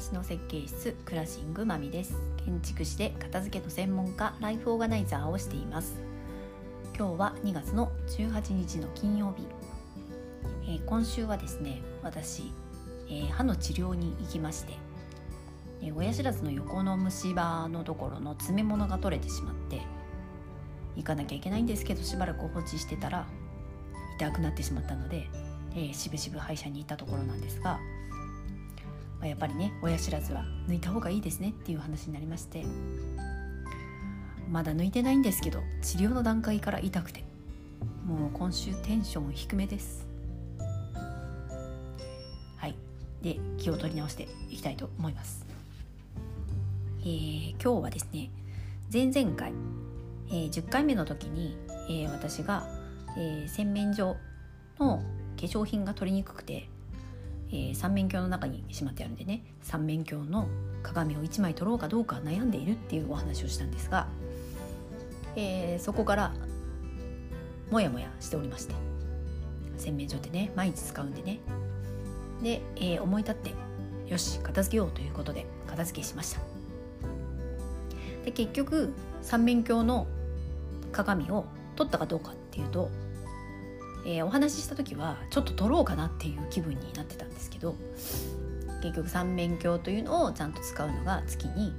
しの設計室クラッシングマミです。建築士で片付けの専門家ライフオーガナイザーをしています。今日は2月の18日の金曜日、えー、今週はですね私、えー、歯の治療に行きまして、えー、親知らずの横の虫歯のところの詰め物が取れてしまって行かなきゃいけないんですけどしばらく放置してたら痛くなってしまったので、えー、しぶしぶ歯医者に行ったところなんですがまあ、やっぱりね親知らずは抜いた方がいいですねっていう話になりまして。まだ抜いてないんですけど治療の段階から痛くて。もう今週テンション低めです。はい。で気を取り直していきたいと思います。えー、今日はですね前々回、えー、10回目の時に、えー、私が、えー、洗面所の化粧品が取りにくくてえー、三面鏡の中にしまってあるんでね三面鏡の鏡を1枚取ろうかどうか悩んでいるっていうお話をしたんですが、えー、そこからモヤモヤしておりまして洗面所ってね毎日使うんでね。で、えー、思い立ってよし片付けようということで片付けしました。で結局三面鏡の鏡を取ったかどうかっていうとえー、お話しした時はちょっと撮ろうかなっていう気分になってたんですけど結局三面鏡というのをちゃんと使うのが月に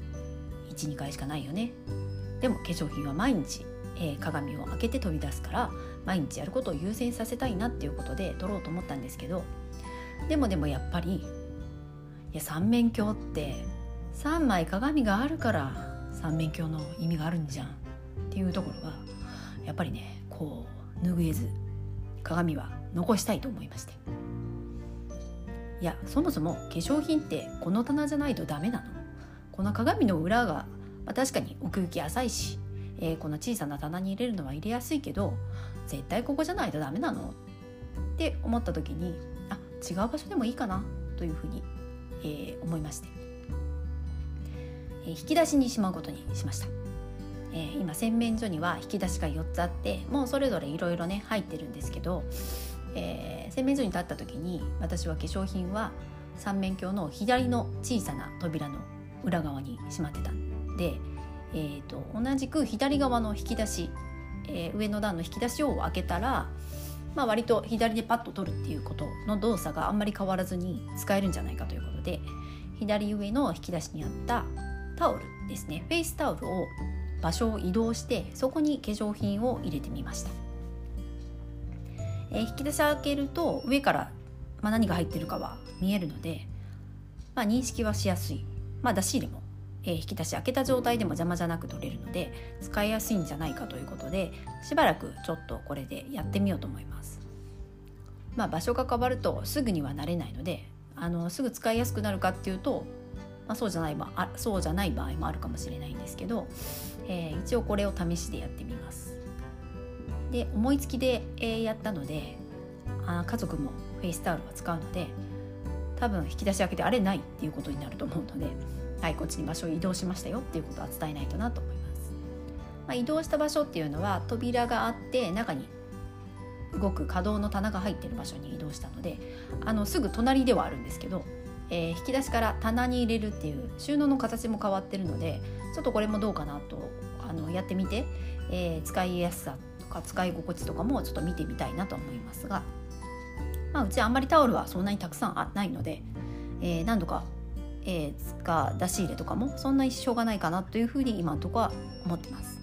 12回しかないよね。でも化粧品は毎日、えー、鏡を開けて取り出すから毎日やることを優先させたいなっていうことで撮ろうと思ったんですけどでもでもやっぱりいや三面鏡って3枚鏡があるから三面鏡の意味があるんじゃんっていうところがやっぱりねこう拭えず。鏡は残したいと思いまして。いやそもそも化粧品ってこの棚じゃないとダメなの。この鏡の裏が、まあ、確かに奥行き浅いし、えー、この小さな棚に入れるのは入れやすいけど絶対ここじゃないとダメなの。って思った時にあ違う場所でもいいかな。というふうに、えー、思いまして、えー、引き出しにしまうことにしました。えー、今洗面所には引き出しが4つあってもうそれぞれいろいろね入ってるんですけど、えー、洗面所に立った時に私は化粧品は三面鏡の左の小さな扉の裏側にしまってた。んで、えーと、同じく左側の引き出し、えー、上の段の引き出しを開けたら、まあ、割と左でパッと取るっていうことの動作があんまり変わらずに使えるんじゃないかということで左上の引き出しにあったタオルですね。フェイスタオルを場所を移動してそこに化粧品を入れてみました、えー、引き出し開けると上から、まあ、何が入ってるかは見えるので、まあ、認識はしやすい、まあ、出し入れも、えー、引き出し開けた状態でも邪魔じゃなく取れるので使いやすいんじゃないかということでしばらくちょっとこれでやってみようと思います、まあ、場所が変わるとすぐにはなれないのであのすぐ使いやすくなるかっていうとまあ、そうじゃない場あそうじゃない場合もあるかもしれないんですけど、えー、一応これを試しでやってみます。で思いつきで、えー、やったのであ家族もフェイスタオルを使うので多分引き出し開けてあれないっていうことになると思うので、はい、こっちに場所を移動しましたよっていうことは伝えないとなと思います。まあ、移動した場所っていうのは扉があって中に動く可動の棚が入ってる場所に移動したのであのすぐ隣ではあるんですけどえー、引き出しから棚に入れるっていう収納の形も変わってるのでちょっとこれもどうかなとあのやってみて、えー、使いやすさとか使い心地とかもちょっと見てみたいなと思いますが、まあ、うちあんまりタオルはそんなにたくさんないので、えー、何度か、えー、使出し入れとかもそんなにしょうがないかなというふうに今のところは思ってます。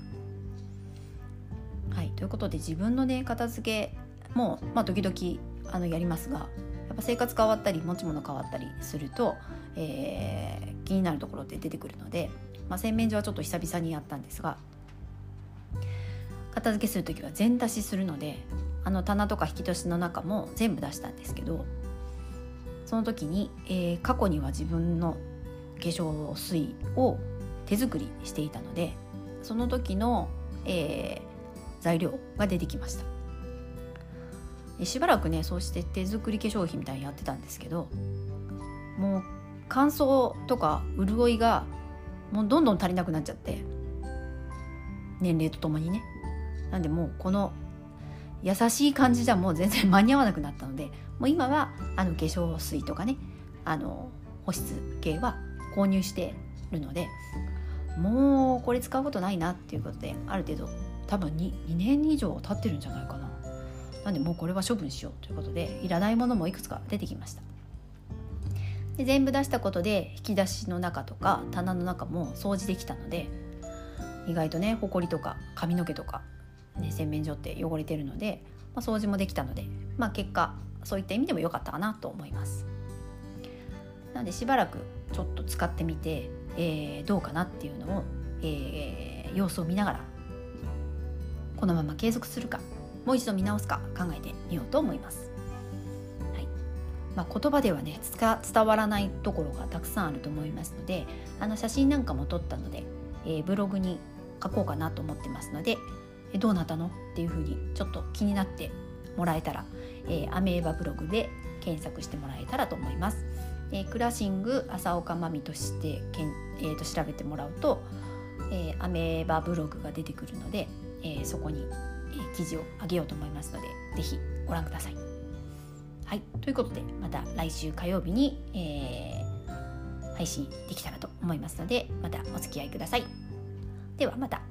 はい、ということで自分のね片付けも、まあ、時々あのやりますがぱ生活変わったり持ち物変わったりすると、えー、気になるところって出てくるので、まあ、洗面所はちょっと久々にやったんですが片付けする時は全出しするのであの棚とか引き出しの中も全部出したんですけどその時に、えー、過去には自分の化粧水を手作りしていたのでその時の、えー、材料が出てきました。しばらくねそうして手作り化粧品みたいにやってたんですけどもう乾燥とか潤いがもうどんどん足りなくなっちゃって年齢とともにね。なんでもうこの優しい感じじゃもう全然間に合わなくなったのでもう今はあの化粧水とかねあの保湿系は購入してるのでもうこれ使うことないなっていうことである程度多分 2, 2年以上経ってるんじゃないかな。なんでもうこれは処分しようということでいらないものもいくつか出てきました。で全部出したことで引き出しの中とか棚の中も掃除できたので意外とねほこりとか髪の毛とか、ね、洗面所って汚れてるので、まあ、掃除もできたので、まあ、結果そういった意味でも良かったかなと思います。なのでしばらくちょっと使ってみて、えー、どうかなっていうのを、えー、様子を見ながらこのまま継続するか。もう一度見直すか考えてみようと思います。はいまあ、言葉ではね伝わらないところがたくさんあると思いますのであの写真なんかも撮ったので、えー、ブログに書こうかなと思ってますので、えどうなったの？っていうふうにちょっと気になってもらえたら、えー、アメーバブログで検索してもらえたらと思います。えー、クラッシング朝岡まみとしてけん、えー、と調べてもらうと、えー、アメーバブログが出てくるので、えー、そこに、記事をあげようと思いますので是非ご覧ください。はいということでまた来週火曜日に、えー、配信できたらと思いますのでまたお付き合いください。ではまた。